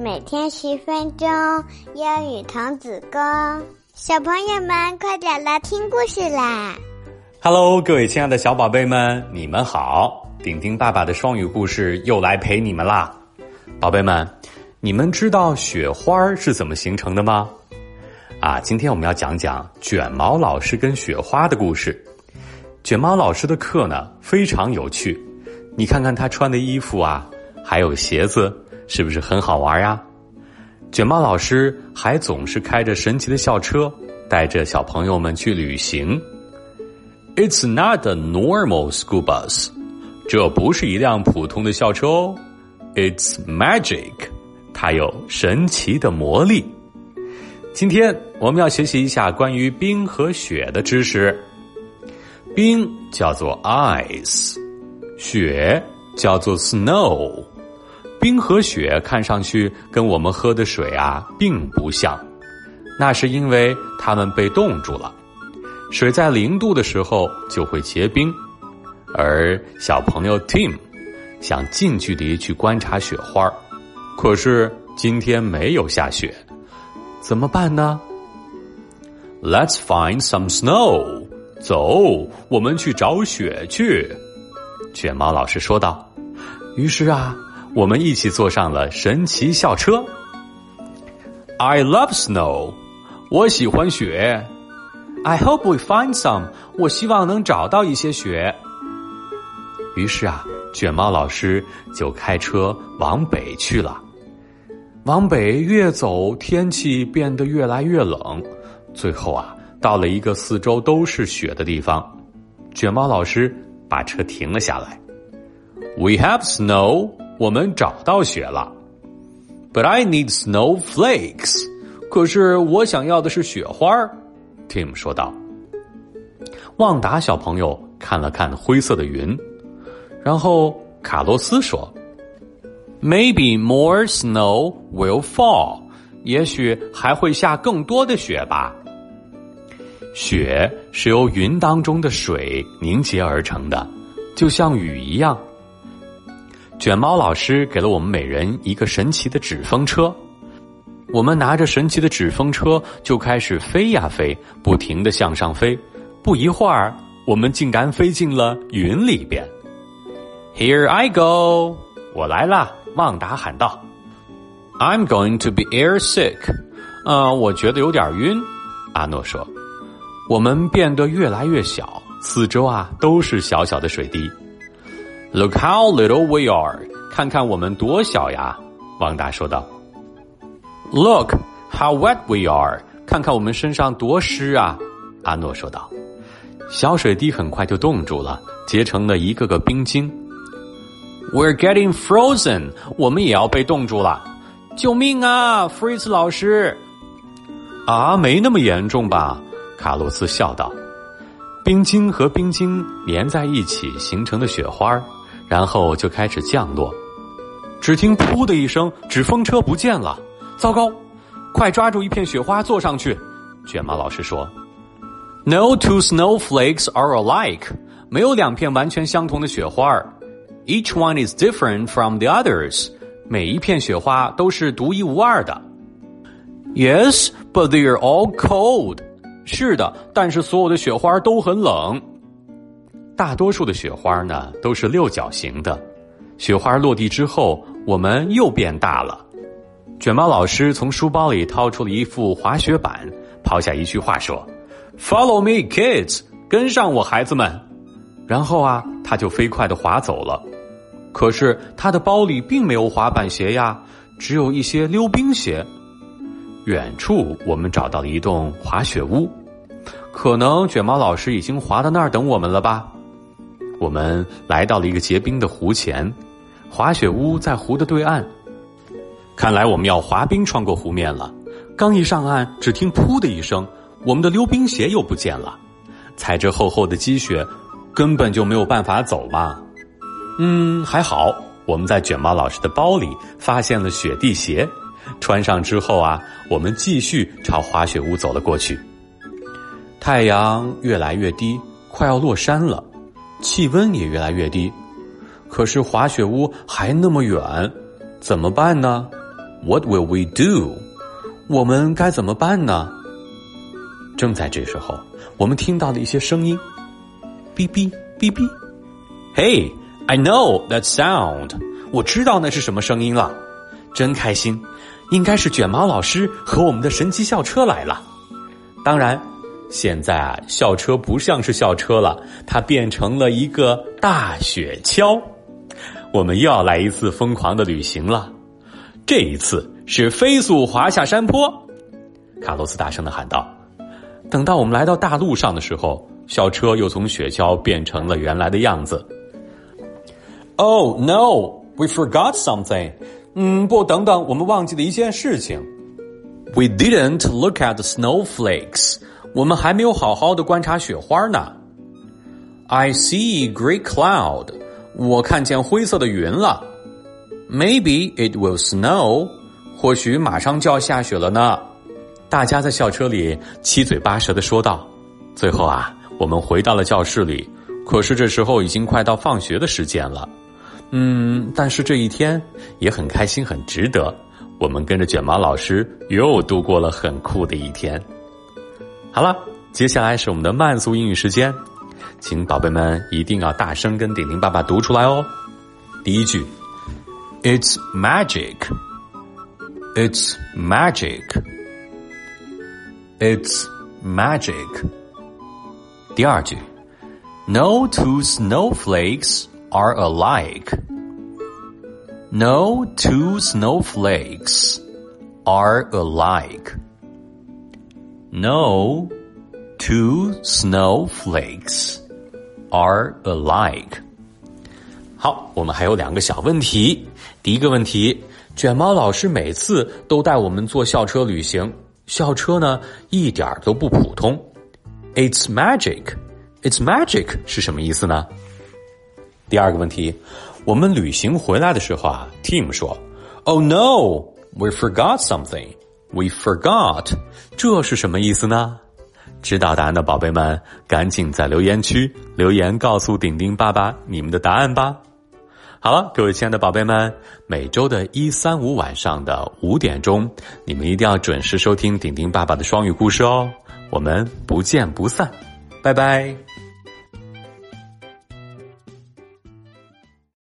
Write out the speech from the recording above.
每天十分钟英语童子功，小朋友们快点来听故事啦！Hello，各位亲爱的小宝贝们，你们好！丁丁爸爸的双语故事又来陪你们啦，宝贝们，你们知道雪花是怎么形成的吗？啊，今天我们要讲讲卷毛老师跟雪花的故事。卷毛老师的课呢非常有趣，你看看他穿的衣服啊，还有鞋子。是不是很好玩呀？卷毛老师还总是开着神奇的校车，带着小朋友们去旅行。It's not a normal school bus，这不是一辆普通的校车哦。It's magic，它有神奇的魔力。今天我们要学习一下关于冰和雪的知识。冰叫做 ice，雪叫做 snow。冰和雪看上去跟我们喝的水啊并不像，那是因为它们被冻住了。水在零度的时候就会结冰，而小朋友 Tim 想近距离去观察雪花，可是今天没有下雪，怎么办呢？Let's find some snow。走，我们去找雪去。卷毛老师说道。于是啊。我们一起坐上了神奇校车。I love snow，我喜欢雪。I hope we find some，我希望能找到一些雪。于是啊，卷毛老师就开车往北去了。往北越走，天气变得越来越冷，最后啊，到了一个四周都是雪的地方。卷毛老师把车停了下来。We have snow。我们找到雪了，But I need snowflakes。可是我想要的是雪花，Tim 说道。旺达小朋友看了看灰色的云，然后卡洛斯说：“Maybe more snow will fall。也许还会下更多的雪吧。雪是由云当中的水凝结而成的，就像雨一样。”卷毛老师给了我们每人一个神奇的纸风车，我们拿着神奇的纸风车就开始飞呀飞，不停的向上飞。不一会儿，我们竟然飞进了云里边。Here I go，我来啦！旺达喊道。I'm going to be air sick，啊，我觉得有点晕。阿诺说。我们变得越来越小，四周啊都是小小的水滴。Look how little we are！看看我们多小呀！旺达说道。Look how wet we are！看看我们身上多湿啊！阿诺说道。小水滴很快就冻住了，结成了一个个冰晶。We're getting frozen！我们也要被冻住了！救命啊，Freeze 老师！啊，没那么严重吧？卡洛斯笑道。冰晶和冰晶粘在一起形成的雪花然后就开始降落，只听“噗”的一声，纸风车不见了。糟糕，快抓住一片雪花坐上去！卷毛老师说：“No two snowflakes are alike。没有两片完全相同的雪花，Each one is different from the others。每一片雪花都是独一无二的。Yes, but they are all cold。是的，但是所有的雪花都很冷。”大多数的雪花呢都是六角形的，雪花落地之后，我们又变大了。卷毛老师从书包里掏出了一副滑雪板，抛下一句话说：“Follow me, kids，跟上我，孩子们。”然后啊，他就飞快的滑走了。可是他的包里并没有滑板鞋呀，只有一些溜冰鞋。远处，我们找到了一栋滑雪屋，可能卷毛老师已经滑到那儿等我们了吧。我们来到了一个结冰的湖前，滑雪屋在湖的对岸。看来我们要滑冰穿过湖面了。刚一上岸，只听“噗”的一声，我们的溜冰鞋又不见了。踩着厚厚的积雪，根本就没有办法走嘛。嗯，还好，我们在卷毛老师的包里发现了雪地鞋，穿上之后啊，我们继续朝滑雪屋走了过去。太阳越来越低，快要落山了。气温也越来越低，可是滑雪屋还那么远，怎么办呢？What will we do？我们该怎么办呢？正在这时候，我们听到了一些声音，哔哔哔哔。Hey, I know that sound。我知道那是什么声音了，真开心，应该是卷毛老师和我们的神奇校车来了。当然，现在啊，校车不像是校车了，它变成了一个大雪橇。我们又要来一次疯狂的旅行了，这一次是飞速滑下山坡。卡洛斯大声的喊道。等到我们来到大路上的时候，校车又从雪橇变成了原来的样子。Oh no, we forgot something. 嗯，不，等等，我们忘记了一件事情。We didn't look at the snowflakes. 我们还没有好好的观察雪花呢。I see gray cloud. 我看见灰色的云了。Maybe it will snow. 或许马上就要下雪了呢。大家在校车里七嘴八舌的说道。最后啊，我们回到了教室里。可是这时候已经快到放学的时间了。嗯，但是这一天也很开心，很值得。我们跟着卷毛老师又度过了很酷的一天。好了，接下来是我们的慢速英语时间，请宝贝们一定要大声跟顶顶爸爸读出来哦。第一句，It's magic. It's magic. It's magic. 第二句，No two snowflakes are alike. No two snowflakes are alike. No two snowflakes are alike. 好，我们还有两个小问题。第一个问题，卷毛老师每次都带我们坐校车旅行，校车呢一点都不普通。It's magic. It's magic 是什么意思呢？第二个问题，我们旅行回来的时候啊，Tim 说：“Oh no, we forgot something. We forgot。”这是什么意思呢？知道答案的宝贝们，赶紧在留言区留言告诉顶顶爸爸你们的答案吧。好了，各位亲爱的宝贝们，每周的一三五晚上的五点钟，你们一定要准时收听顶顶爸爸的双语故事哦。我们不见不散，拜拜。